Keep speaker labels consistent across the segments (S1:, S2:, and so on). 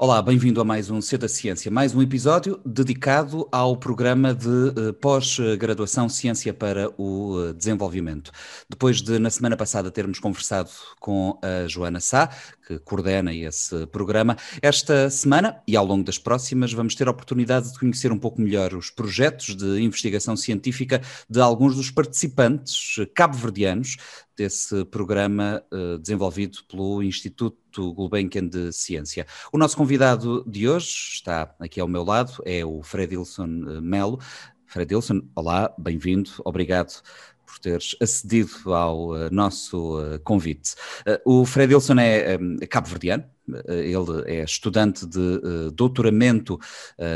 S1: Olá, bem-vindo a mais um C da Ciência, mais um episódio dedicado ao programa de uh, pós-graduação Ciência para o uh, Desenvolvimento. Depois de, na semana passada, termos conversado com a Joana Sá, que coordena esse programa, esta semana e ao longo das próximas vamos ter a oportunidade de conhecer um pouco melhor os projetos de investigação científica de alguns dos participantes cabo-verdianos desse programa uh, desenvolvido pelo Instituto Gulbenkian de Ciência. O nosso convidado de hoje está aqui ao meu lado, é o Fredilson eh, Melo. Fredilson, olá, bem-vindo, obrigado por teres acedido ao uh, nosso convite. O Fredilson é um, cabo-verdiano, ele é estudante de doutoramento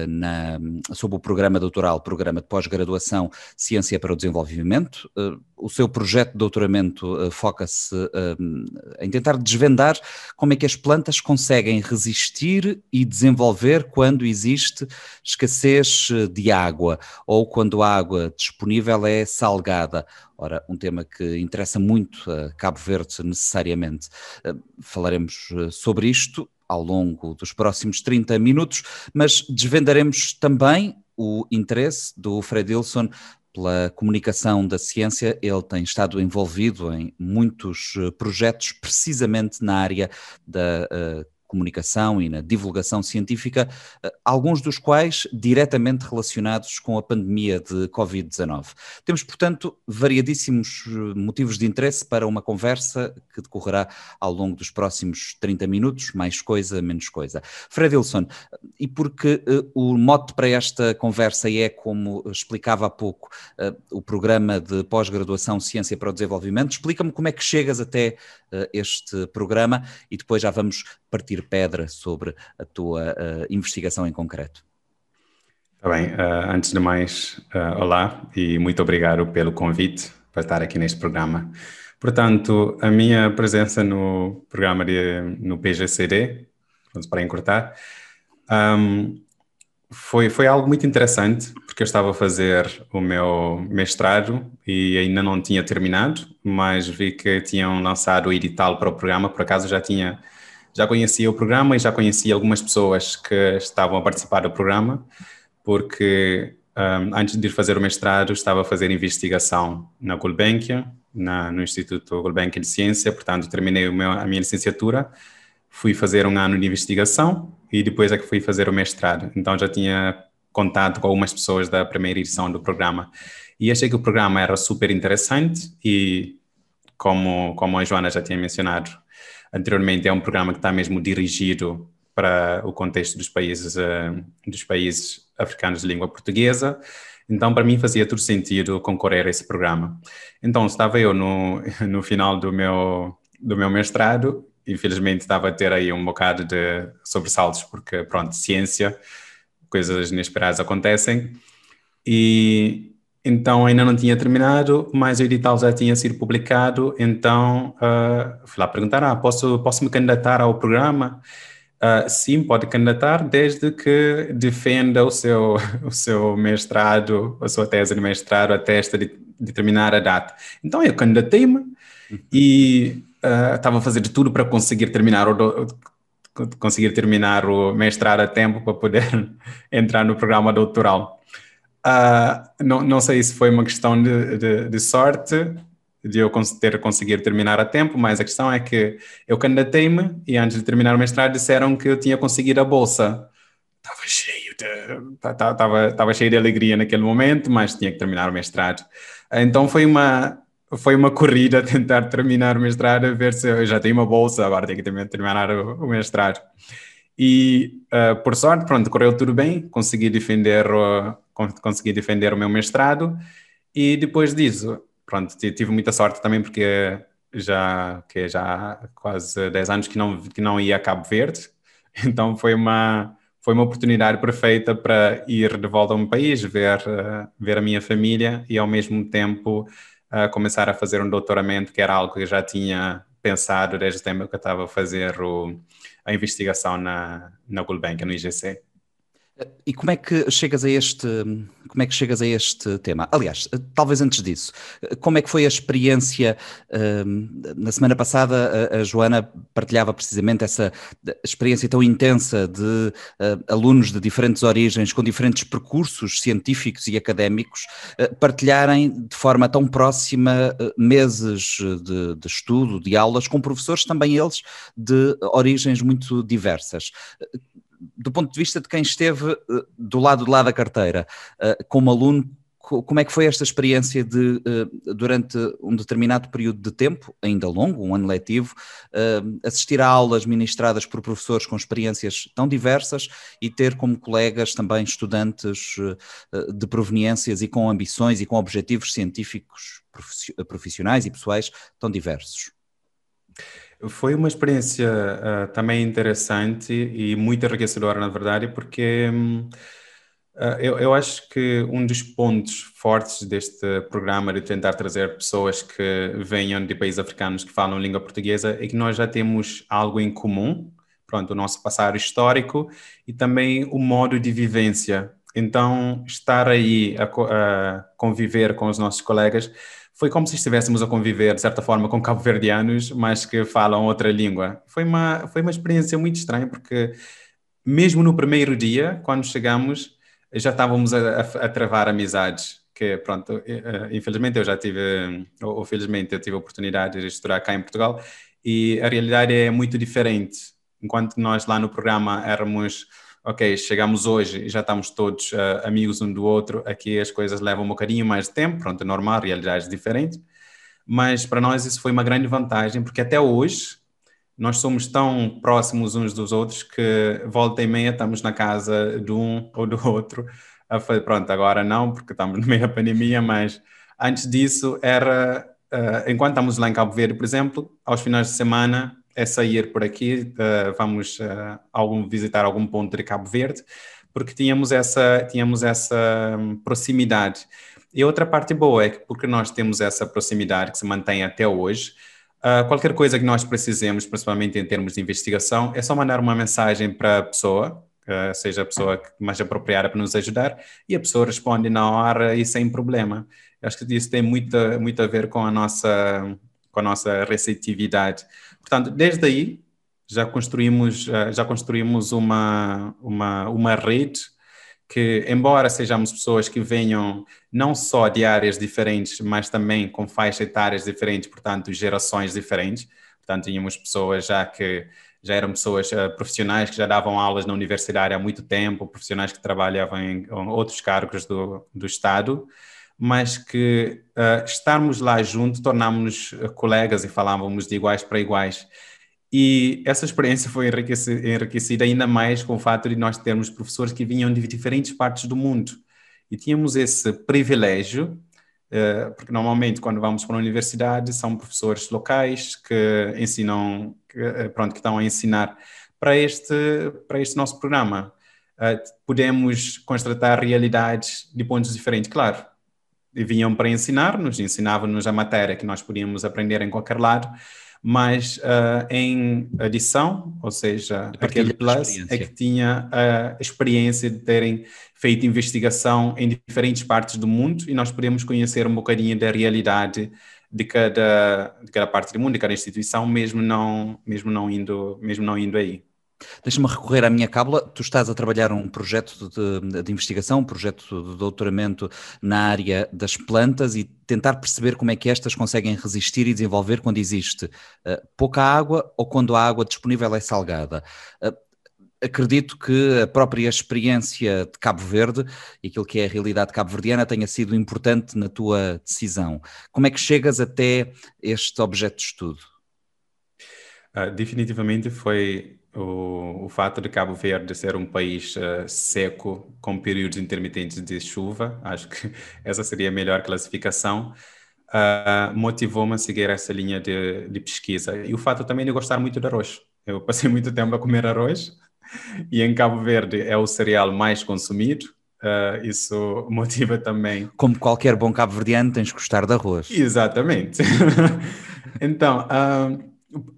S1: na, sob o programa doutoral, programa de pós-graduação Ciência para o Desenvolvimento. O seu projeto de doutoramento foca-se em tentar desvendar como é que as plantas conseguem resistir e desenvolver quando existe escassez de água ou quando a água disponível é salgada. Ora, um tema que interessa muito a Cabo Verde necessariamente. Falaremos sobre isto isto ao longo dos próximos 30 minutos, mas desvendaremos também o interesse do Fred Wilson pela comunicação da ciência. Ele tem estado envolvido em muitos eh, projetos precisamente na área da uh, comunicação e na divulgação científica, eh, alguns dos quais diretamente relacionados com a pandemia de Covid-19. Temos, portanto, variadíssimos eh, motivos de interesse para uma conversa que decorrerá ao longo dos próximos 30 minutos, mais coisa, menos coisa. Fred Wilson, e porque uh, o mote para esta conversa é, como explicava há pouco, o programa de pós-graduação Ciência para o Desenvolvimento, explica-me como é que chegas até este programa e depois já vamos partir pedra sobre a tua uh, investigação em concreto.
S2: Está bem, uh, antes de mais, uh, olá e muito obrigado pelo convite para estar aqui neste programa. Portanto, a minha presença no programa de, no PGCD, para encurtar, um, foi, foi algo muito interessante, porque eu estava a fazer o meu mestrado e ainda não tinha terminado, mas vi que tinham lançado o edital para o programa, por acaso já tinha já conhecia o programa e já conhecia algumas pessoas que estavam a participar do programa, porque um, antes de ir fazer o mestrado estava a fazer investigação na Gulbenkian, na, no Instituto Gulbenkian de Ciência, portanto terminei meu, a minha licenciatura, fui fazer um ano de investigação e depois é que fui fazer o mestrado. Então já tinha contato com algumas pessoas da primeira edição do programa e achei que o programa era super interessante e como, como a Joana já tinha mencionado, anteriormente, é um programa que está mesmo dirigido para o contexto dos países, uh, dos países africanos de língua portuguesa. Então, para mim, fazia todo sentido concorrer a esse programa. Então, estava eu no, no final do meu, do meu mestrado, infelizmente estava a ter aí um bocado de sobressaltos, porque, pronto, ciência, coisas inesperadas acontecem. E então ainda não tinha terminado, mas o edital já tinha sido publicado, então uh, fui lá perguntar, ah, posso, posso me candidatar ao programa? Uh, sim, pode candidatar, desde que defenda o seu, o seu mestrado, a sua tese de mestrado até esta de, determinar a data. Então eu candidatei-me uhum. e uh, estava a fazer de tudo para conseguir terminar o, do, conseguir terminar o mestrado a tempo para poder entrar no programa doutoral. Uh, não, não sei se foi uma questão de, de, de, sorte de eu ter conseguido terminar a tempo, mas a questão é que eu candidatei-me e antes de terminar o mestrado disseram que eu tinha conseguido a bolsa. Estava cheio de, estava cheio de alegria naquele momento, mas tinha que terminar o mestrado. Então foi uma, foi uma corrida tentar terminar o mestrado, ver se eu já tenho uma bolsa, agora tenho que terminar o mestrado. E, uh, por sorte, pronto, correu tudo bem, consegui defender o, consegui defender o meu mestrado. E depois disso, pronto, tive muita sorte também porque já que já quase 10 anos que não que não ia a Cabo Verde, então foi uma foi uma oportunidade perfeita para ir de volta ao meu país, ver uh, ver a minha família e ao mesmo tempo uh, começar a fazer um doutoramento, que era algo que eu já tinha pensado desde o tempo que eu estava a fazer o, a investigação na, na Gulbenkian, no IGC.
S1: E como é que chegas a este, como é que chegas a este tema? Aliás, talvez antes disso, como é que foi a experiência? Hum, na semana passada, a, Joana partilhava precisamente essa experiência tão intensa de uh, alunos de diferentes origens, com diferentes percursos científicos e académicos, uh, partilharem de forma tão próxima meses de, de estudo, de aulas, com professores também eles de origens muito diversas do ponto de vista de quem esteve uh, do lado de lá da carteira, uh, como aluno, como é que foi esta experiência de, uh, durante um determinado período de tempo, ainda longo, um ano letivo, assistir a aulas ministradas por professores com experiências tão diversas e ter como colegas também estudantes de proveniências e com ambições e com objetivos científicos profissionais e pessoais tão diversos?
S2: Foi uma experiência uh, também interessante e muito enriquecedora, na verdade, porque uh, eu, eu, acho que um dos pontos fortes deste programa de tentar trazer pessoas que venham de países africanos que falam língua portuguesa é que nós já temos algo em comum, pronto, o nosso passado histórico e também o modo de vivência. Então, estar aí a, a conviver com os nossos colegas foi como se estivéssemos a conviver, de certa forma, com cabo-verdianos, mas que falam outra língua. Foi uma, foi uma experiência muito estranha, porque mesmo no primeiro dia, quando chegamos, já estávamos a, a, travar amizades. Que, pronto, eh, infelizmente eu já tive, ou felizmente eu tive a oportunidade de estudar cá em Portugal, e a realidade é muito diferente. Enquanto nós lá no programa éramos ok, chegamos hoje e já estamos todos uh, amigos um do outro, aqui as coisas levam um bocadinho mais de tempo, pronto, é normal, realidades diferentes, mas para nós isso foi uma grande vantagem, porque até hoje nós somos tão próximos uns dos outros que volta e meia estamos na casa de um ou do outro, pronto, agora não, porque estamos no meio da pandemia, mas antes disso era, uh, enquanto estamos lá em Cabo Verde, por exemplo, aos finais de semana é sair por aqui, uh, vamos uh, algum, visitar algum ponto de Cabo Verde, porque tínhamos essa, tínhamos essa um, proximidade. E outra parte boa é que, porque nós temos essa proximidade que se mantém até hoje, uh, qualquer coisa que nós precisemos, principalmente em termos de investigação, é só mandar uma mensagem para a pessoa, seja a pessoa mais apropriada para nos ajudar, e a pessoa responde na hora e sem problema. Acho que isso tem muito, muito a ver com a nossa, com a nossa receptividade. Portanto, desde aí já construímos, eh, já construímos uma, uma, uma rede que, embora sejamos pessoas que venham não só de áreas diferentes, mas também com faixas etárias diferentes, portanto, gerações diferentes. Portanto, tínhamos pessoas já que já eram pessoas uh, profissionais que já davam aulas na universidade há muito tempo, profissionais que trabalhavam em, em outros cargos do, do Estado, mas que uh, estarmos lá junto tornámos-nos uh, colegas e falávamos de iguais para iguais. E essa experiência foi enriquecida, enriquecida ainda mais com o fato de nós termos professores que vinham de diferentes partes do mundo. E tínhamos esse privilégio, uh, porque normalmente quando vamos para a universidade são professores locais que ensinam, que, pronto, que estão a ensinar para este, para este nosso programa. podemos constatar realidades de pontos diferentes. Claro, vinham para ensinar-nos, ensinavam-nos a matéria que nós podíamos aprender em qualquer lado, mas uh, em adição, ou seja, aquele plus é que tinha a experiência de terem feito investigação em diferentes partes do mundo e nós podemos conhecer um bocadinho da realidade de cada, de cada parte do mundo, de cada instituição, mesmo não, mesmo não indo, mesmo não indo aí.
S1: Deixa-me recorrer à minha cábula. Tu estás a trabalhar um projeto de, de, investigação, um projeto de doutoramento na área das plantas e tentar perceber como é que estas conseguem resistir e desenvolver quando existe uh, pouca água ou quando a água disponível é salgada. Uh, acredito que a própria experiência de Cabo Verde e aquilo que é a realidade cabo-verdiana tenha sido importante na tua decisão. Como é que chegas até este objeto de estudo?
S2: Uh, definitivamente foi o, o fato de Cabo Verde ser um país uh, seco, com períodos intermitentes de chuva, acho que essa seria a melhor classificação, uh, motivou-me a seguir essa linha de, de, pesquisa. E o fato também de gostar muito de arroz. Eu passei muito tempo a comer arroz, e em Cabo Verde é o cereal mais consumido, Uh, isso motiva também.
S1: Como qualquer bom cabo-verdiano, tens que gostar de arroz.
S2: Exatamente. então, uh,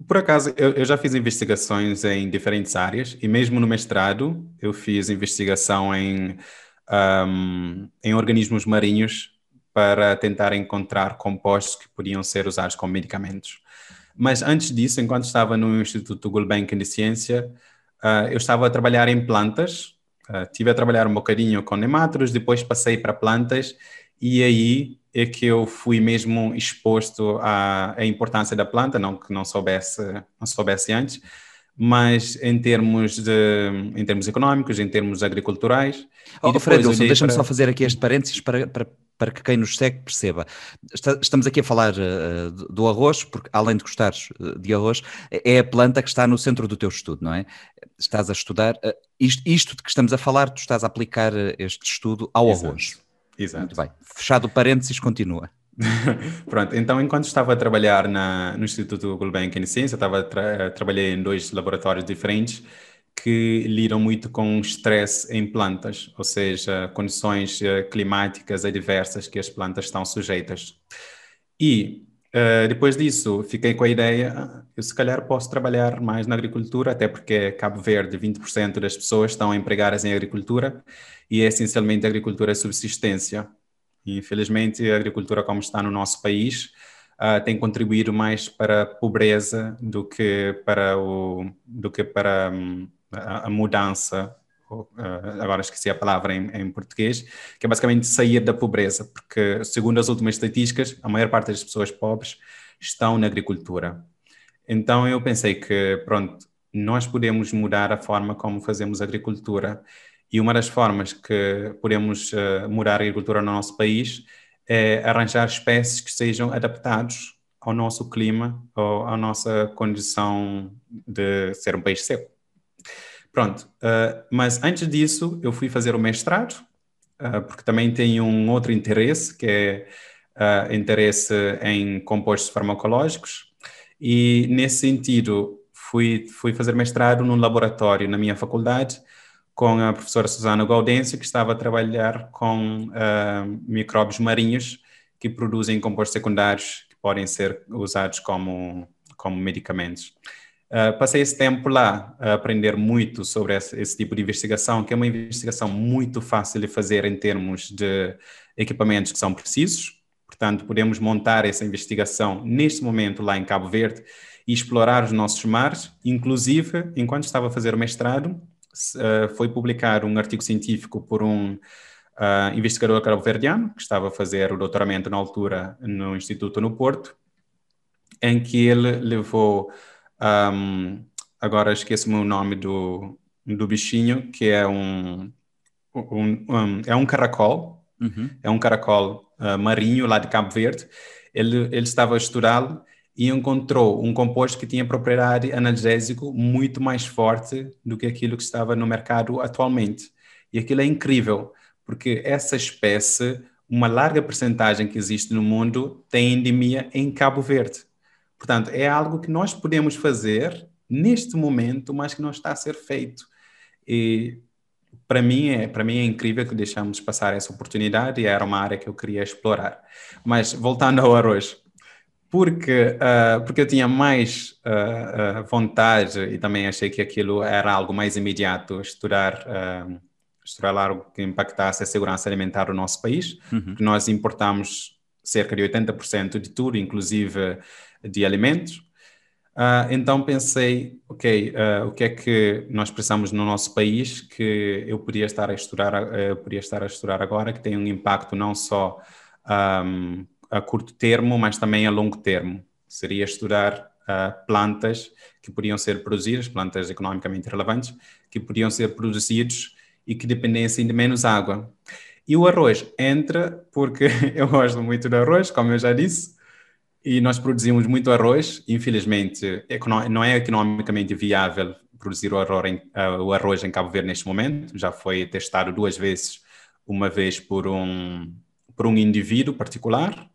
S2: Por acaso, eu, eu, já fiz investigações em diferentes áreas e mesmo no mestrado eu fiz investigação em, um, em organismos marinhos para tentar encontrar compostos que podiam ser usados como medicamentos. Mas antes disso, enquanto estava no Instituto Gulbenkian de Ciência, uh, eu estava a trabalhar em plantas, uh, tive a trabalhar um bocadinho com nemátodos, depois passei para plantas e aí é que eu fui mesmo exposto à, à, importância da planta, não que não soubesse, não soubesse antes, mas em termos, de, em termos económicos, em termos agriculturais.
S1: Oh, Fred deixa-me para... só fazer aqui este parênteses para, para, para que quem nos segue perceba. estamos aqui a falar uh, do arroz, porque além de gostares eh, de arroz, é a planta que está no centro do teu estudo, não é? Estás a estudar, uh, isto, isto de que estamos a falar, tu estás a aplicar este estudo ao Exato. arroz.
S2: Exato.
S1: Muito bem. Fechado o parênteses, continua.
S2: Pronto, então enquanto estava a trabalhar na, no Instituto Gulbenkian de Ciência, estava tra trabalhei em dois laboratórios diferentes que lidam muito com estresse em plantas, ou seja, condições uh, climáticas adversas que as plantas estão sujeitas. E uh, depois disso, fiquei com a ideia, ah, eu se calhar posso trabalhar mais na agricultura, até porque Cabo Verde, 20% das pessoas estão empregadas em agricultura, e é essencialmente agricultura de subsistência. Infelizmente, a agricultura como está no nosso país uh, tem contribuído mais para a pobreza do que para, o, do que para um, a, a, mudança, agora esqueci a palavra em, em, português, que é basicamente sair da pobreza, porque segundo as últimas estatísticas, a maior parte das pessoas pobres estão na agricultura. Então eu pensei que, pronto, nós podemos mudar a forma como fazemos agricultura e uma das formas que podemos uh, mudar a agricultura no nosso país é arranjar espécies que sejam adaptados ao nosso clima ou à nossa condição de ser um país seco. Pronto, uh, mas antes disso eu fui fazer o mestrado, uh, porque também tenho um outro interesse, que é uh, interesse em compostos farmacológicos, e nesse sentido fui, fui fazer mestrado num laboratório na minha faculdade, com a professora Susana Gaudêncio, que estava a trabalhar com micróbios marinhos que produzem compostos secundários que podem ser usados como, como medicamentos. Uh, passei esse tempo lá a aprender muito sobre esse, esse, tipo de investigação, que é uma investigação muito fácil de fazer em termos de equipamentos que são precisos. Portanto, podemos montar essa investigação neste momento lá em Cabo Verde e explorar os nossos mares. Inclusive, enquanto estava a fazer o mestrado, uh, foi publicar um artigo científico por um uh, investigador cabo-verdiano, que estava a fazer o doutoramento na altura no Instituto no Porto, em que ele levou, um, agora esqueço-me o nome do, do bichinho, que é um, um, um é um caracol, uhum. é um caracol uh, marinho lá de Cabo Verde, ele, ele estava a estudá-lo e encontrou um composto que tinha propriedade analgésico muito mais forte do que aquilo que estava no mercado atualmente. E aquilo é incrível, porque essa espécie, uma larga percentagem que existe no mundo, tem endemia em Cabo Verde. Portanto, é algo que nós podemos fazer neste momento, mas que não está a ser feito. E para mim é para mim é incrível que deixamos passar essa oportunidade e era uma área que eu queria explorar. Mas voltando ao arroz, porque, uh, porque eu tinha mais uh, uh, vontade e também achei que aquilo era algo mais imediato, estudar, estudar algo que impactasse a segurança alimentar do nosso país, uhum. nós importamos cerca de 80% de tudo, inclusive de alimentos. então pensei, ok, o que é que nós precisamos no nosso país que eu podia estar a estudar, podia estar a estudar agora, que tem um impacto não só um, a curto termo, mas também a longo termo. Seria estudar uh, plantas que podiam ser produzidas, plantas economicamente relevantes, que podiam ser produzidos e que dependessem de menos água. E o arroz entra porque eu gosto muito de arroz, como eu já disse, e nós produzimos muito arroz. Infelizmente, não é economicamente viável produzir o arroz, em, uh, o arroz em Cabo Verde neste momento. Já foi testado duas vezes, uma vez por um, por um indivíduo particular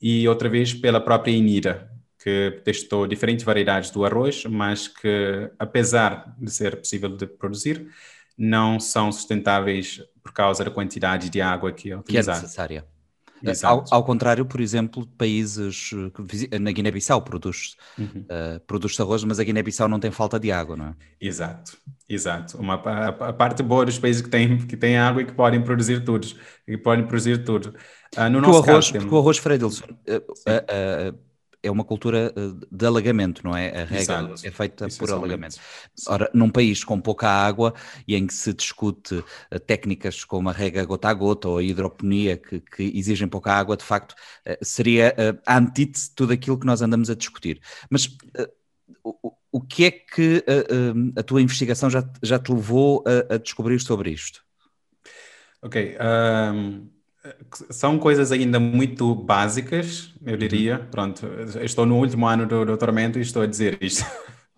S2: e outra vez pela própria Inira, que testou diferentes variedades do arroz, mas que, apesar de ser possível de produzir, não são sustentáveis por causa da quantidade de água que é utilizada.
S1: Que é necessária. Ao, ao, contrário, por exemplo, países na Guiné-Bissau produz, uhum. uh, produz arroz, mas a Guiné-Bissau não tem falta de água, não é?
S2: Exato, exato. Uma, a, a, parte boa dos países que têm, que têm água e que podem produzir tudo, que podem produzir tudo.
S1: Uh, no porque, nosso o arroz, caso, porque o arroz, Fredilson, uh, é uma cultura eh, de alagamento, não é? A regra Exato. é feita por alagamento. Ora, num país com pouca água e em que se discute eh, técnicas como a rega gota a gota ou a hidroponia que, que exigem pouca água, de facto, eh, seria a antítese de tudo aquilo que nós andamos a discutir. Mas o, o que é que a, a, tua investigação já, já te levou a, a descobrir sobre isto?
S2: Ok. Um são coisas ainda muito básicas, eu diria. Uhum. Pronto, estou no último ano do doutoramento e estou a dizer isto.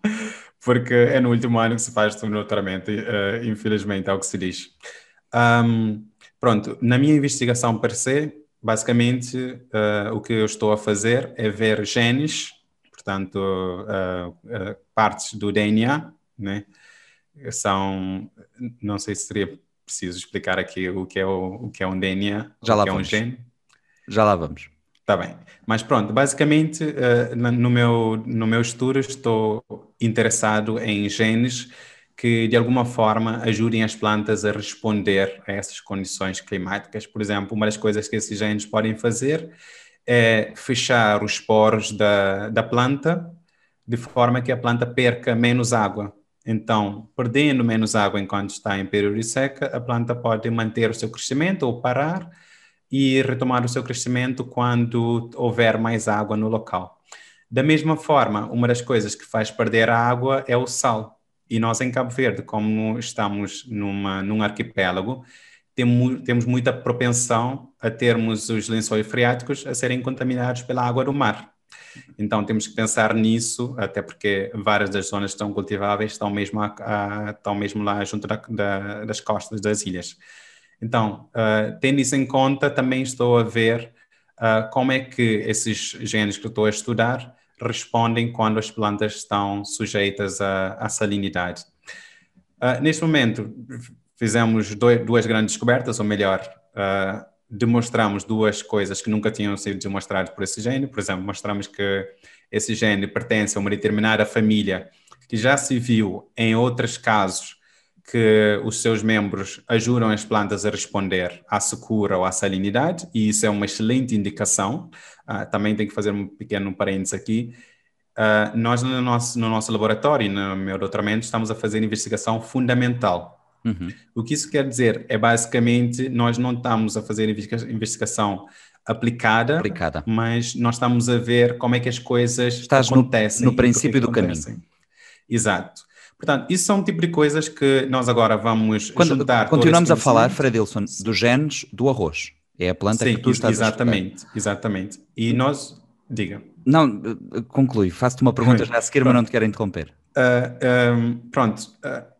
S2: Porque é no último ano que se faz o doutoramento, uh, infelizmente, é o que se diz. Um, pronto, na minha investigação per se, basicamente, uh, o que eu estou a fazer é ver genes, portanto, uh, partes do DNA, né? São, não sei se seria preciso explicar aqui o que é, o, o que é um DNA,
S1: Já
S2: o
S1: lá
S2: que
S1: vamos.
S2: é um gene.
S1: Já lá vamos.
S2: Está bem. Mas pronto, basicamente, uh, no, meu, no meu estudo estou interessado em genes que, de alguma forma, ajudem as plantas a responder a essas condições climáticas. Por exemplo, uma das coisas que esses genes podem fazer é fechar os poros da, da planta de forma que a planta perca menos água. Então, perdendo menos água enquanto está em período de seca, a planta pode manter o seu crescimento ou parar e retomar o seu crescimento quando houver mais água no local. Da mesma forma, uma das coisas que faz perder a água é o sal. E nós em Cabo Verde, como estamos numa, num arquipélago, temos, temos muita propensão a termos os lençóis freáticos a serem contaminados pela água do mar. Então temos que pensar nisso, até porque várias das zonas que estão cultiváveis estão mesmo, a, a, estão mesmo lá junto da, da, das costas das ilhas. Então, uh, tendo isso em conta, também estou a ver uh, como é que esses genes que estou a estudar respondem quando as plantas estão sujeitas à, salinidade. Uh, neste momento, fizemos dois, duas grandes descobertas, ou melhor, uh, demonstramos duas coisas que nunca tinham sido demonstradas por esse gene. Por exemplo, mostramos que esse gene pertence a uma determinada família que já se viu em outros casos que os seus membros ajudam as plantas a responder à secura ou à salinidade, e isso é uma excelente indicação. Uh, também tem que fazer um pequeno parênteses aqui. Uh, nós, no nosso, no nosso laboratório, no meu doutoramento, estamos a fazer investigação fundamental Uhum. O que isso quer dizer é basicamente nós não estamos a fazer investigação aplicada, aplicada, mas nós estamos a ver como é que as coisas
S1: Estás acontecem. No, no princípio do caminho.
S2: Exato. Portanto, isso são um tipo de coisas que nós agora vamos
S1: Quando,
S2: juntar.
S1: Continuamos a falar, Fredilson, dos genes do arroz. É a planta Sim, que tu estás
S2: exatamente, a exatamente. E nós, diga.
S1: Não, conclui. Faço-te uma pergunta já a seguir, mas não te quero interromper. Uh,
S2: ah, um, pronto. Uh,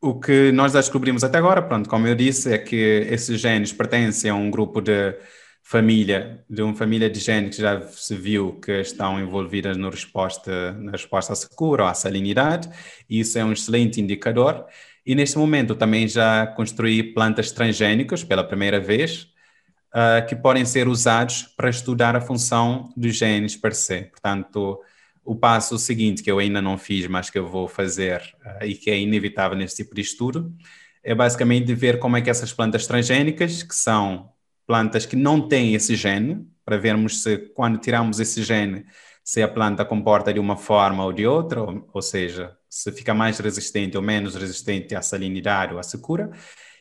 S2: o que nós já descobrimos até agora, pronto, como eu disse, é que esses genes pertencem a um grupo de família, de uma família de genes que já se viu que estão envolvidas no resposta, na resposta à secura ou à salinidade, e isso é um excelente indicador. E neste momento também já construí plantas transgênicas pela primeira vez, uh, que podem ser usados para estudar a função dos genes per se. Portanto, o passo seguinte, que eu ainda não fiz, mas que eu vou fazer uh, e que é inevitável nesse tipo de estudo, é basicamente ver como é que essas plantas transgênicas, que são plantas que não têm esse gene, para vermos se quando tiramos esse gene, se a planta comporta de uma forma ou de outra, ou, ou seja, se fica mais resistente ou menos resistente à salinidade ou à secura.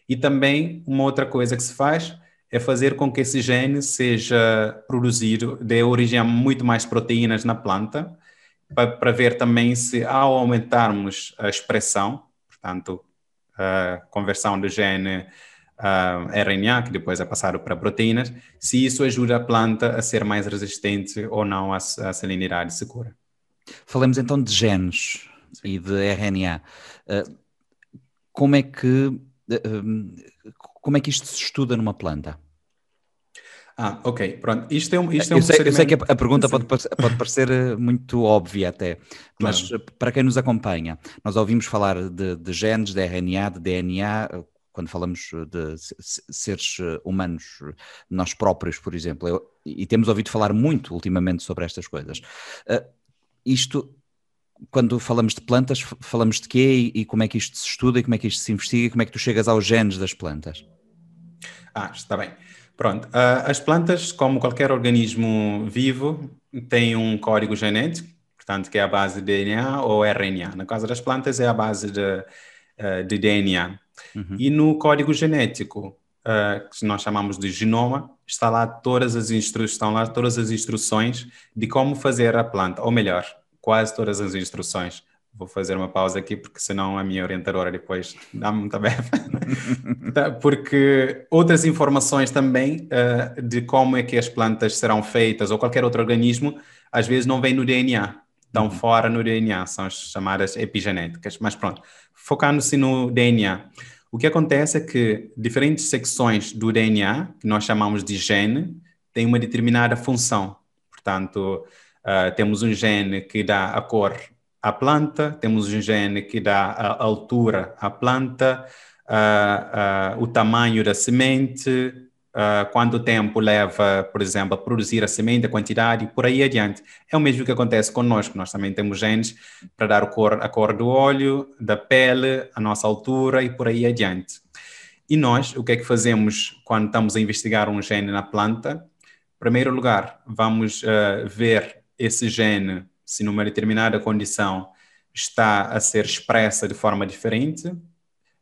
S2: E também uma outra coisa que se faz é fazer com que esse gene seja produzido, dê origem a muito mais proteínas na planta, para ver também se ao aumentarmos a expressão, portanto, a conversão do gene uh, RNA, que depois é passado para proteínas, se isso ajuda a planta a ser mais resistente ou não à, à salinidade segura.
S1: Falamos então de genes Sim. e de RNA. Uh, como é que uh, como é que isto se estuda numa planta?
S2: Ah, ok, pronto. Isto é um, isto é um
S1: eu, sei, eu sei que a, pergunta pode, pode parecer eh, muito óbvia até, mas claro. para quem nos acompanha, nós ouvimos falar de, de genes, de RNA, de DNA, quando falamos de seres humanos, nós próprios, por exemplo, Eu, e temos ouvido falar muito ultimamente sobre estas coisas. Uh, isto, quando falamos de plantas, falamos de quê e, e, como é que isto se estuda e como é que isto se investiga e como é que tu chegas aos genes das plantas?
S2: Ah, está bem. Pronto. Uh, as plantas, como qualquer organismo vivo, têm um código genético, portanto, que é a base de DNA ou RNA. No caso das plantas, é a base de, uh, de DNA. Uhum. E no código genético, uh, que nós chamamos de genoma, está lá todas as instruções, estão lá todas as instruções de como fazer a planta, ou melhor, quase todas as instruções. Vou fazer uma pausa aqui porque senão a minha orientadora depois dá-me muita befa. Tá, porque outras informações também uh, de como é que as plantas serão feitas ou qualquer outro organismo, às vezes não vem no DNA, estão uhum. fora no DNA, são as chamadas epigenéticas. Mas pronto, focando-se no DNA. O que acontece é que diferentes secções do DNA, que nós chamamos de gene, têm uma determinada função. Portanto, uh, temos um gene que dá a cor à planta, temos um gene que dá a altura à planta, uh, uh, o tamanho da semente, uh, quanto tempo leva, por exemplo, a produzir a semente, a quantidade e por aí adiante. É o mesmo que acontece conosco, nós também temos genes para dar a cor, a cor do óleo, da pele, a nossa altura e por aí adiante. E nós, o que é que fazemos quando estamos a investigar um gene na planta? Em primeiro lugar, vamos ver esse gene se numa determinada condição está a ser expressa de forma diferente.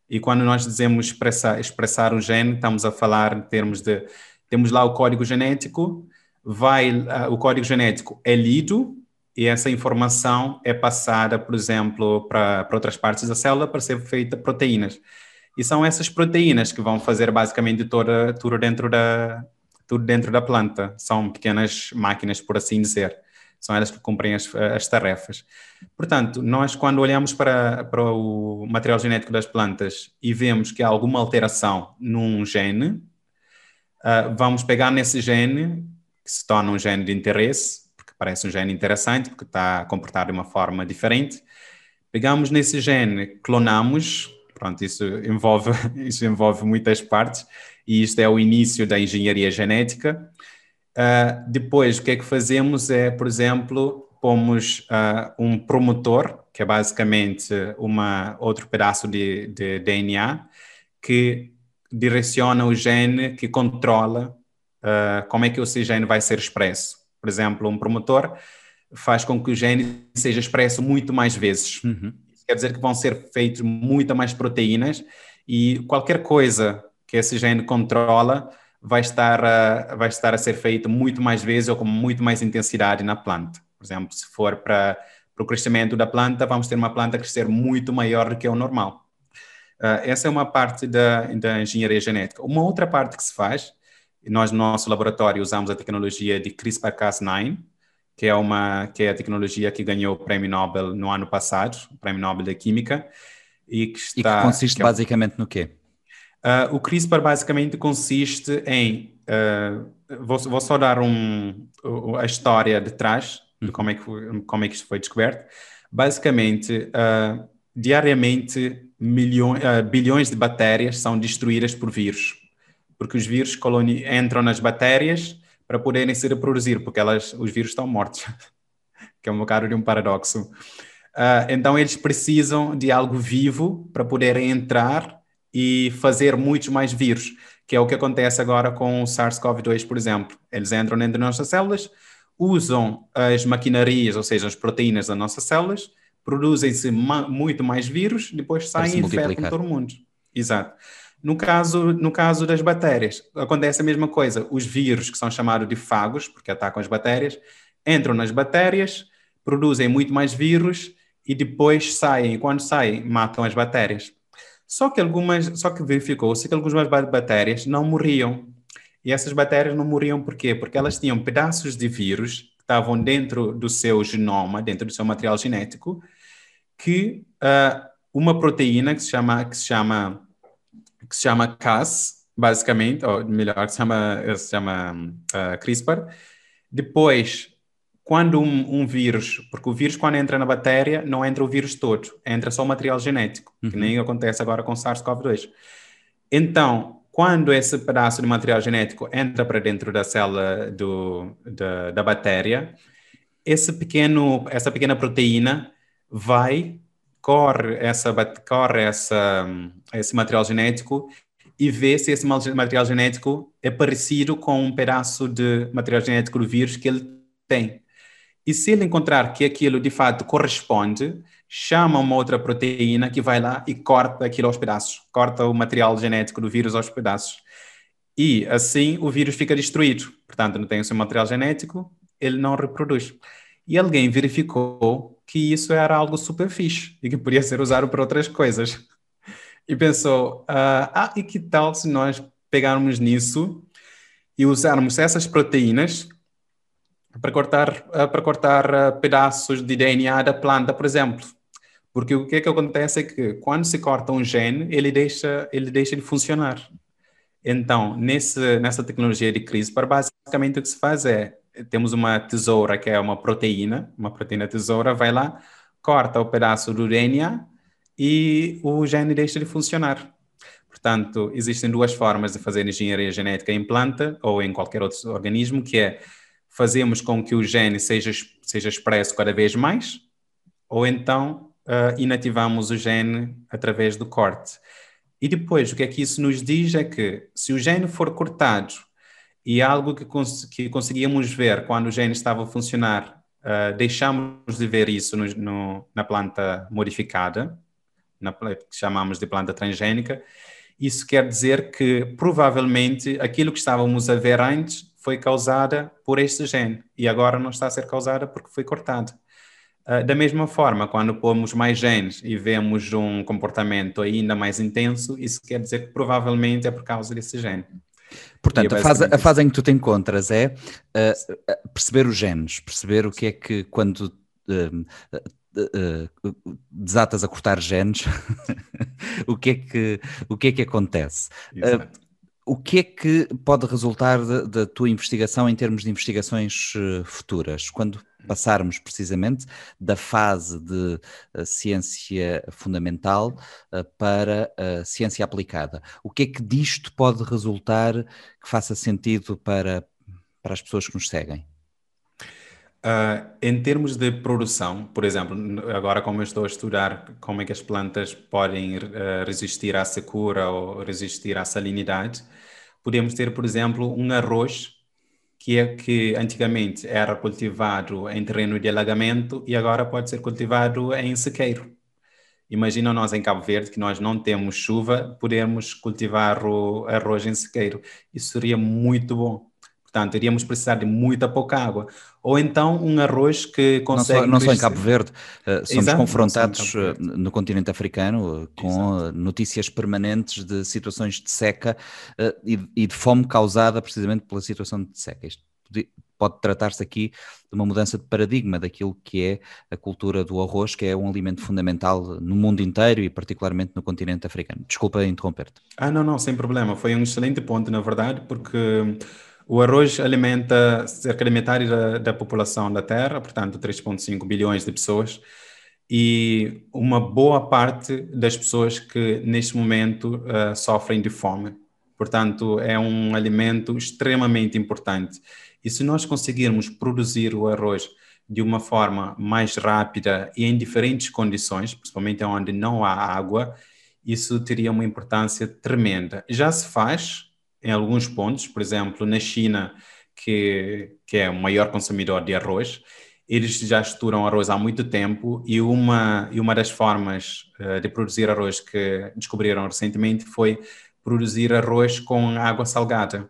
S2: E quando nós dizemos expressar, expressar um gene, estamos a falar em termos de. Temos lá o código genético, vai, uh, o código genético é lido e essa informação é passada, por exemplo, para outras partes da célula para ser feita proteínas. E são essas proteínas que vão fazer basicamente toda, tudo, dentro da, tudo dentro da planta. São pequenas máquinas, por assim dizer são elas que cumprem as, as tarefas. Portanto, nós quando olhamos para, para o material genético das plantas e vemos que há alguma alteração num gene, uh, vamos pegar nesse gene, que se torna um gene de interesse, porque parece um gene interessante, porque está a comportar de uma forma diferente, pegamos nesse gene, clonamos, pronto, isso envolve, isso envolve muitas partes, e isto é o início da engenharia genética, Uh, depois, o que é que fazemos é, por exemplo, pomos uh, um promotor, que é basicamente uma, outro pedaço de, de, DNA, que direciona o gene que controla uh, como é que o seu gene vai ser expresso. Por exemplo, um promotor faz com que o gene seja expresso muito mais vezes. Uhum. Quer dizer que vão ser feitas muito mais proteínas e qualquer coisa que esse gene controla vai estar, a, vai estar a ser feito muito mais vezes ou com muito mais intensidade na planta. Por exemplo, se for para, para o crescimento da planta, vamos ter uma planta crescer muito maior do que o normal. Uh, essa é uma parte da, da engenharia genética. Uma outra parte que se faz, nós no nosso laboratório usamos a tecnologia de CRISPR-Cas9, que é uma que é a tecnologia que ganhou o Prêmio Nobel no ano passado, o Prêmio Nobel da Química,
S1: e que está. E que consiste que é, basicamente no quê?
S2: Uh, o CRISPR basicamente consiste em. Uh, vou, vou, só dar um, a história de trás de como é que, como é que isto foi descoberto. Basicamente, uh, diariamente, milhões, bilhões de bactérias são destruídas por vírus, porque os vírus entram nas bactérias para poderem se reproduzir, porque elas, os vírus estão mortos, que é um bocado de um paradoxo. então, eles precisam de algo vivo para poderem entrar e fazer muitos mais vírus, que é o que acontece agora com o SARS-CoV-2, por exemplo. Eles entram dentro das nossas células, usam as maquinarias, ou seja, as proteínas das nossas células, produzem-se ma muito mais vírus, depois saem e infectam todo mundo. Exato. No caso, no caso das bactérias, acontece a mesma coisa. Os vírus, que são chamados de fagos, porque atacam as bactérias, entram nas bactérias, produzem muito mais vírus e depois saem. E quando saem, matam as bactérias. Só que algumas, só que verificou-se que algumas bactérias não morriam. E essas bactérias não morriam por quê? Porque elas tinham pedaços de vírus que estavam dentro do seu genoma, dentro do seu material genético, que uh, uma proteína que se chama que se chama que se chama Cas, basicamente, ou melhor, que se chama, se chama uh, CRISPR, depois quando um, um, vírus, porque o vírus quando entra na bactéria, não entra o vírus todo, entra só o material genético, uhum. que nem acontece agora com SARS-CoV-2. Então, quando esse pedaço de material genético entra para dentro da célula do, da, da bactéria, esse pequeno, essa pequena proteína vai, corre, essa, corre essa, esse material genético e vê se esse material genético é parecido com um pedaço de material genético do vírus que ele tem. E se ele encontrar que aquilo de fato corresponde, chama uma outra proteína que vai lá e corta aquilo aos pedaços, corta o material genético do vírus aos pedaços. E assim o vírus fica destruído. Portanto, não tem o seu material genético, ele não reproduz. E alguém verificou que isso era algo super fixe e que podia ser usado para outras coisas. E pensou: ah, ah e que tal se nós pegarmos nisso e usarmos essas proteínas para cortar, ah, para cortar ah, pedaços de DNA da planta, por exemplo? Porque o que, é que acontece é que quando se corta um gene, ele deixa, ele deixa de funcionar. Então, nesse, nessa tecnologia de CRISPR, basicamente o que se faz é, temos uma tesoura que é uma proteína, uma proteína tesoura, vai lá, corta o pedaço do DNA e o gene deixa de funcionar. Portanto, existem duas formas de fazer engenharia genética em planta ou em qualquer outro organismo, que é fazemos com que o gene seja, seja expresso cada vez mais, ou então uh, inativamos o gene através do corte. E depois, o que é que isso nos diz é que se o gene for cortado e algo que, cons que conseguíamos ver quando o gene estava a funcionar, uh, deixamos de ver isso no, no, na planta modificada, na, que chamamos de planta transgênica, isso quer dizer que provavelmente aquilo que estávamos a ver antes foi causada por este gene e agora não está a ser causada porque foi cortado. Ah, da mesma forma, quando pomos mais genes e vemos um comportamento ainda mais intenso, isso quer dizer que provavelmente é por causa desse gene.
S1: Portanto, é a, fase, a fase em que tu te encontras é uh, perceber os genes, perceber o que é que quando uh, uh, desatas a cortar genes, o, que é que, o que é que acontece? O que é que pode resultar da tua investigação em termos de investigações futuras? Quando passarmos precisamente da fase de uh, ciência fundamental uh, para ciência aplicada. O que é que disto pode resultar que faça sentido para, para as pessoas que nos seguem?
S2: Uh, em termos de produção, por exemplo, agora como eu estou a estudar como é que as plantas podem uh, resistir à secura ou resistir à salinidade, podemos ter, por exemplo, um arroz que é que antigamente era cultivado em terreno de alagamento e agora pode ser cultivado em sequeiro. Imagina nós em Cabo Verde, que nós não temos chuva, podemos cultivar o arroz em sequeiro. Isso seria muito bom. Portanto, iríamos precisar de muita pouca água. Ou então um arroz que consegue...
S1: Não só, não só em Cabo Verde, uh, somos Exato, confrontados uh, no continente africano uh, com Exato. notícias permanentes de situações de seca e, e, de fome causada precisamente pela situação de seca. Isto pode tratar-se aqui de uma mudança de paradigma daquilo que é a cultura do arroz, que é um alimento fundamental no mundo inteiro e particularmente no continente africano. Desculpa interromper-te.
S2: Ah, não, não, sem problema. Foi um excelente ponto, na verdade, porque o arroz alimenta cerca de metade da, da população da Terra, portanto 3,5 bilhões de pessoas, e uma boa parte das pessoas que neste momento uh, sofrem de fome. Portanto, é um alimento extremamente importante. E se nós conseguirmos produzir o arroz de uma forma mais rápida e em diferentes condições, principalmente onde não há água, isso teria uma importância tremenda. Já se faz, em alguns pontos, por exemplo, na China, que, que é o maior consumidor de arroz, eles já esturam arroz há muito tempo e uma, e uma das formas uh, de produzir arroz que descobriram recentemente foi produzir arroz com água salgada.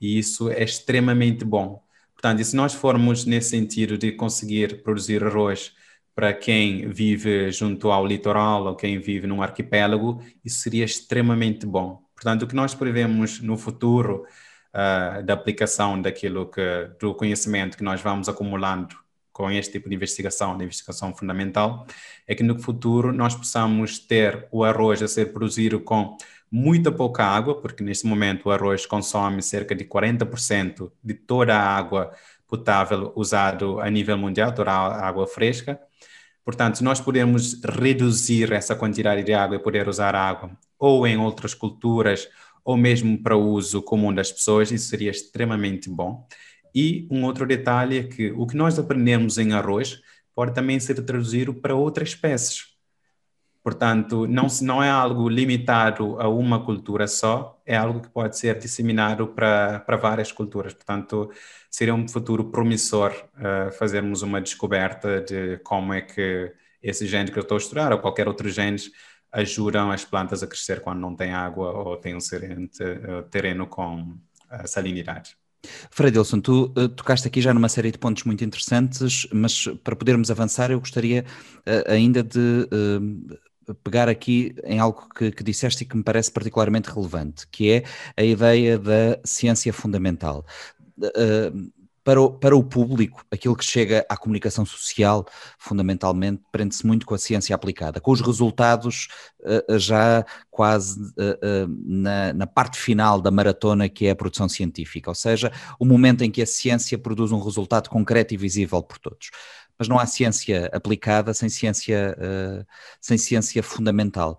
S2: E isso é extremamente bom. Portanto, se nós formos nesse sentido de conseguir produzir arroz para quem vive junto ao litoral ou quem vive num arquipélago, isso seria extremamente bom. Portanto, o que nós prevemos no futuro uh, da aplicação daquilo que, do conhecimento que nós vamos acumulando com este tipo de investigação, de investigação fundamental, é que no futuro nós possamos ter o arroz a ser produzido com muita pouca água, porque neste momento o arroz consome cerca de 40% de toda a água potável usado a nível mundial, toda a água fresca. Portanto, nós pudermos reduzir essa quantidade de água e poder usar água ou em outras culturas, ou mesmo para o uso comum das pessoas, isso seria extremamente bom. E um outro detalhe é que o que nós aprendemos em arroz pode também ser traduzido para outras espécies. Portanto, não, não é algo limitado a uma cultura só, é algo que pode ser disseminado para, para várias culturas. Portanto, seria um futuro promissor uh, fazermos uma descoberta de como é que esse gene que eu estou a estudar ou qualquer outro gene ajudam as plantas a crescer quando não tem água ou tem um uh, terreno com uh, salinidade.
S1: Fredilson, tu uh, tocaste aqui já numa série de pontos muito interessantes, mas para podermos avançar eu gostaria uh, ainda de uh, pegar aqui em algo que, que, disseste e que me parece particularmente relevante, que é a ideia da ciência fundamental para o, para o público, aquilo que chega à comunicação social, fundamentalmente, prende-se muito com a ciência aplicada, com os resultados uh, já quase uh, uh, na, na, parte final da maratona, que é a produção científica, ou seja, o momento em que a ciência produz um resultado concreto e visível por todos. Mas não há ciência aplicada sem ciência, sem ciência fundamental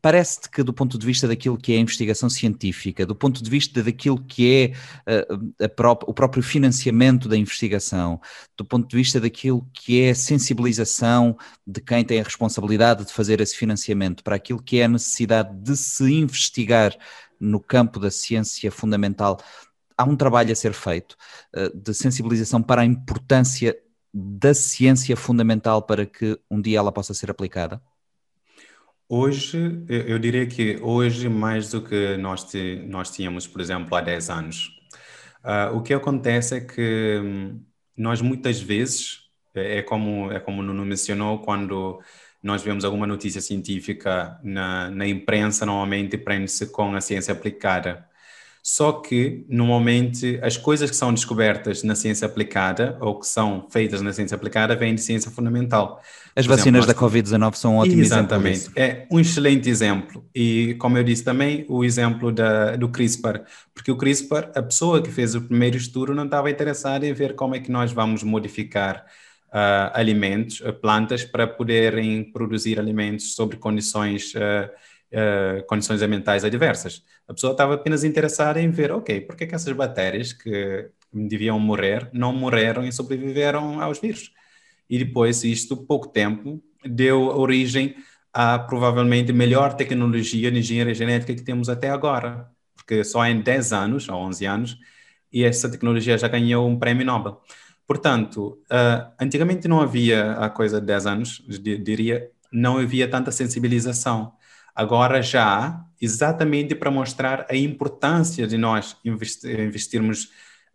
S1: parece-te que do ponto de vista daquilo que é a investigação científica, do ponto de vista daquilo que é uh, pró o próprio financiamento da investigação, do ponto de vista daquilo que é a sensibilização de quem tem a responsabilidade de fazer esse financiamento para aquilo que é a necessidade de se investigar no campo da ciência fundamental, há um trabalho a ser feito uh, de sensibilização para a importância da ciência fundamental para que um dia ela possa ser aplicada?
S2: Hoje, eu diria que hoje mais do que nós, nós tínhamos, por exemplo, há 10 anos. Uh, o que acontece é que hum, nós muitas vezes, é, é como, é como o Nuno mencionou, quando nós vemos alguma notícia científica na, na imprensa, normalmente prende-se com a ciência aplicada. Só que, normalmente, as coisas que são descobertas na ciência aplicada ou que são feitas na ciência aplicada vêm de ciência fundamental.
S1: As Por vacinas exemplo, da Covid-19 são um ótimo
S2: Exatamente. Exemplo é um excelente exemplo. E, como eu disse também, o exemplo da, do CRISPR. Porque o CRISPR, a pessoa que fez o primeiro estudo não estava interessada em ver como é que nós vamos modificar uh, alimentos, uh, plantas, para poderem produzir alimentos sobre condições... Uh, uh, condições ambientais adversas. A pessoa estava apenas interessada em ver, ok, por que, que essas bactérias que deviam morrer não morreram e sobreviveram aos vírus? E depois, isto, pouco tempo, deu origem à provavelmente melhor tecnologia de engenharia genética que temos até agora. Porque só em 10 anos, ou 11 anos, e essa tecnologia já ganhou um prêmio Nobel. Portanto, uh, antigamente não havia, a coisa de 10 anos, diria, não havia tanta sensibilização. Agora já, exatamente para mostrar a importância de nós investirmos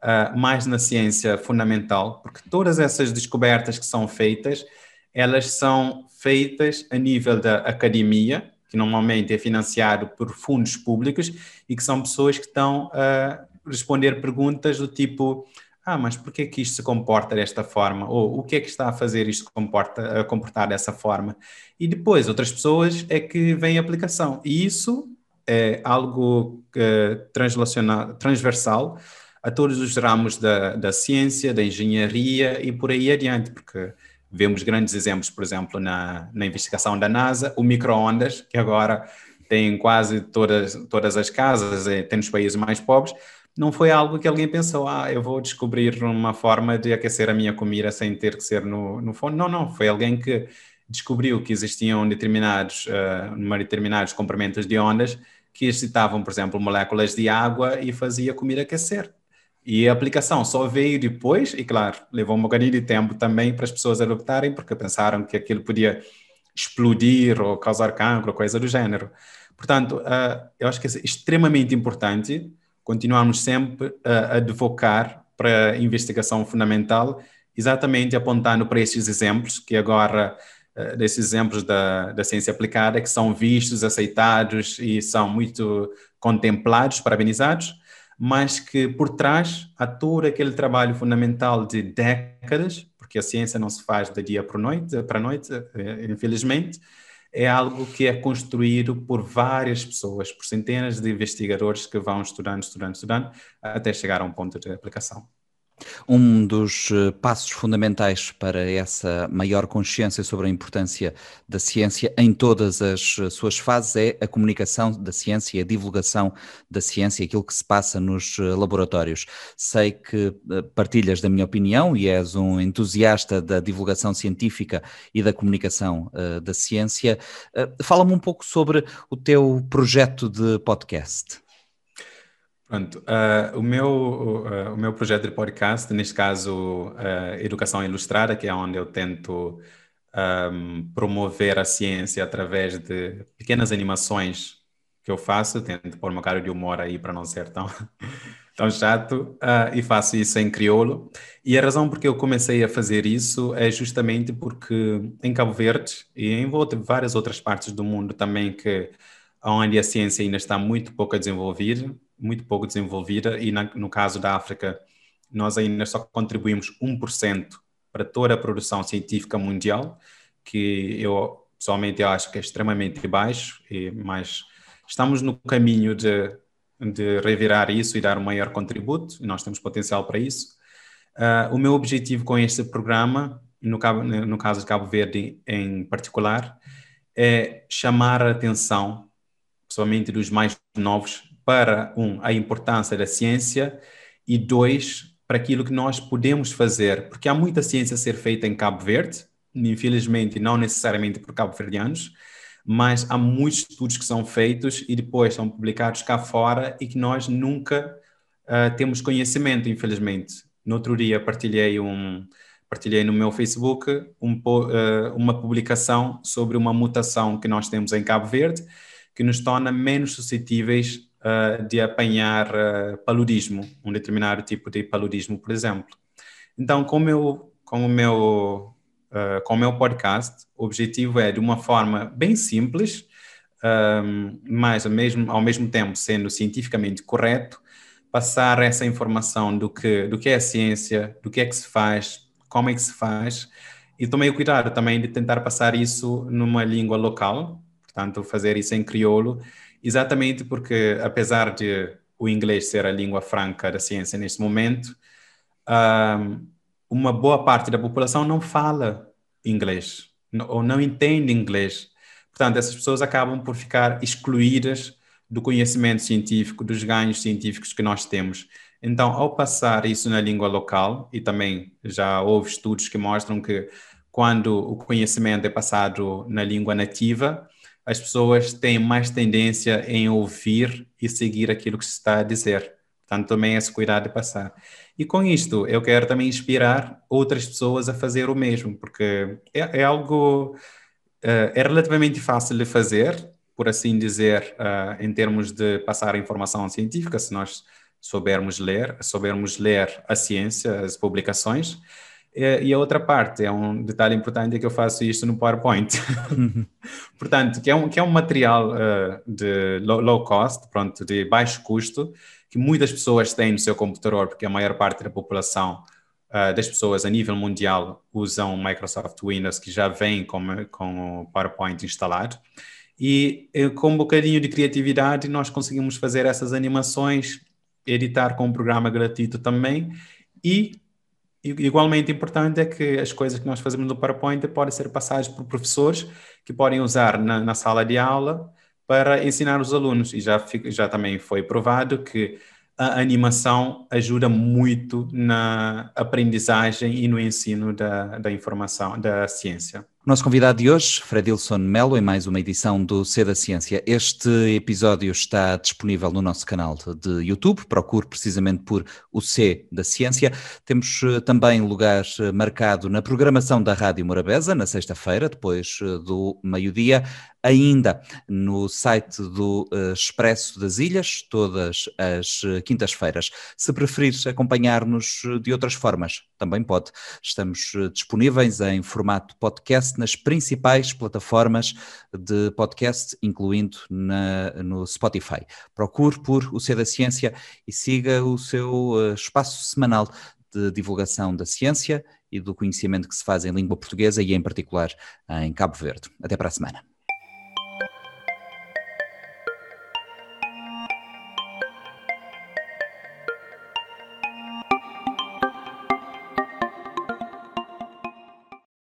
S2: uh, mais na ciência fundamental, porque todas essas descobertas que são feitas, elas são feitas a nível da academia, que normalmente é financiado por fundos públicos e que são pessoas que estão a responder perguntas do tipo ah, mas por que isto se comporta desta forma? Ou o que é que está a fazer isto comporta, a comportar dessa forma? E depois, outras pessoas é que vem a aplicação. E isso é algo transversal a todos os ramos da, da ciência, da engenharia e por aí adiante, porque vemos grandes exemplos, por exemplo, na, na investigação da NASA, o micro-ondas, que agora tem quase todas, todas as casas, eh, tem nos países mais pobres, não foi algo que alguém pensou, ah, eu vou descobrir uma forma de aquecer a minha comida sem ter que ser no, no forno. Não, não, foi alguém que descobriu que existiam determinados, uh, determinados comprimentos de ondas que excitavam, por exemplo, moléculas de água e fazia a comida aquecer. E a aplicação só veio depois, e claro, levou um bocadinho de tempo também para as pessoas adoptarem, porque pensaram que aquilo podia explodir ou causar cancro, coisa do gênero. Portanto, uh, eu acho que é extremamente importante continuamos sempre a advocar para a investigação fundamental, exatamente apontando para esses exemplos, que agora, eh, desses exemplos da, da ciência aplicada, que são vistos, aceitados e são muito contemplados, parabenizados, mas que por trás há todo aquele trabalho fundamental de décadas, porque a ciência não se faz de dia para noite, para noite, eh, infelizmente, é algo que é construído por várias pessoas, por centenas de investigadores que vão estudando, estudando, estudando, até chegar a um ponto de aplicação.
S1: Um dos eh, passos fundamentais para essa maior consciência sobre a importância da ciência em todas as eh, suas fases é a comunicação da ciência a divulgação da ciência, aquilo que se passa nos eh, laboratórios. Sei que partilhas da minha opinião e és um entusiasta da divulgação científica e da comunicação da ciência. Fala-me um pouco sobre o teu projeto de podcast.
S2: Pronto, uh, o, meu, uh, o meu projeto de podcast, neste caso, uh, Educação Ilustrada, que é onde eu tento um, promover a ciência através de pequenas animações que eu faço, tento pôr uma cara de humor aí para não ser tão, tão chato, e faço isso em crioulo. E a razão por que eu comecei a fazer isso é justamente porque em Cabo Verde e em várias outras partes do mundo também que onde a ciência ainda está muito pouco desenvolvida, muito pouco desenvolvida e na, no caso da África nós ainda só contribuímos 1% para toda a produção científica mundial, que eu pessoalmente eu acho que é extremamente baixo, e, mas estamos no caminho de, de revirar isso e dar um maior contributo, e nós temos potencial para isso. Uh, o meu objetivo com este programa, no, no caso de Cabo Verde em particular, é chamar a atenção, principalmente dos mais novos, para, um, a importância da ciência e, dois, para aquilo que nós podemos fazer, porque há muita ciência a ser feita em Cabo Verde, infelizmente não necessariamente por cabo-verdianos, mas há muitos estudos que são feitos e depois são publicados cá fora e que nós nunca uh, temos conhecimento, infelizmente. No outro dia partilhei um partilhei no meu Facebook um, uh, uma publicação sobre uma mutação que nós temos em Cabo Verde que nos torna menos suscetíveis de apanhar uh, paludismo, um determinado tipo de paludismo, por exemplo. Então, com o meu, com o meu, uh, com o meu podcast, o objetivo é, de uma forma bem simples, um, mas ao mesmo, ao mesmo tempo sendo cientificamente correto, passar essa informação do que, do que é a ciência, do que é que se faz, como é que se faz, e tomei o cuidado também de tentar passar isso numa língua local, portanto, fazer isso em crioulo, exatamente porque, apesar de o inglês ser a língua franca da ciência neste momento, uma boa parte da população não fala inglês ou não entende inglês. Portanto, essas pessoas acabam por ficar excluídas do conhecimento científico, dos ganhos científicos que nós temos. Então, ao passar isso na língua local, e também já houve estudos que mostram que quando o conhecimento é passado na língua nativa, as pessoas têm mais tendência em ouvir e seguir aquilo que se está a dizer. Portanto, também esse cuidado de passar. E com isto, eu quero também inspirar outras pessoas a fazer o mesmo, porque é, é algo, uh, é relativamente fácil de fazer, por assim dizer, uh, em termos de passar informação científica, se nós soubermos ler, soubermos ler a ciência, as publicações, e a outra parte, é um detalhe importante, é que eu faço isto no PowerPoint. Uhum. Portanto, que é um, que é um material uh, de low, low, cost, pronto, de baixo custo, que muitas pessoas têm no seu computador, porque a maior parte da população uh, das pessoas a nível mundial usam Microsoft Windows, que já vem com, com o PowerPoint instalado. E eh, com um bocadinho de criatividade, nós conseguimos fazer essas animações, editar com um programa gratuito também, e igualmente importante é que as coisas que nós fazemos no PowerPoint podem ser passadas por professores que podem usar na, na sala de aula para ensinar os alunos. E já, já também foi provado que a animação ajuda muito na aprendizagem e no ensino da, da informação, da ciência.
S1: Nosso convidado de hoje, Fredilson Melo, em mais uma edição do C da Ciência. Este episódio está disponível no nosso canal de YouTube, procure precisamente por o C da Ciência. Temos eh, também lugar eh, marcado na programação da Rádio Morabeza, na sexta-feira, depois eh, do meio-dia, ainda no site do Expresso das Ilhas, todas as quintas-feiras. Se preferir acompanhar-nos de outras formas, também pode. Estamos disponíveis em formato podcast nas principais plataformas de podcast, incluindo na, no Spotify. Procure por o C da Ciência e siga o seu uh, espaço semanal de divulgação da ciência e do conhecimento que se faz em língua portuguesa e, em particular, em Cabo Verde. Até para a semana.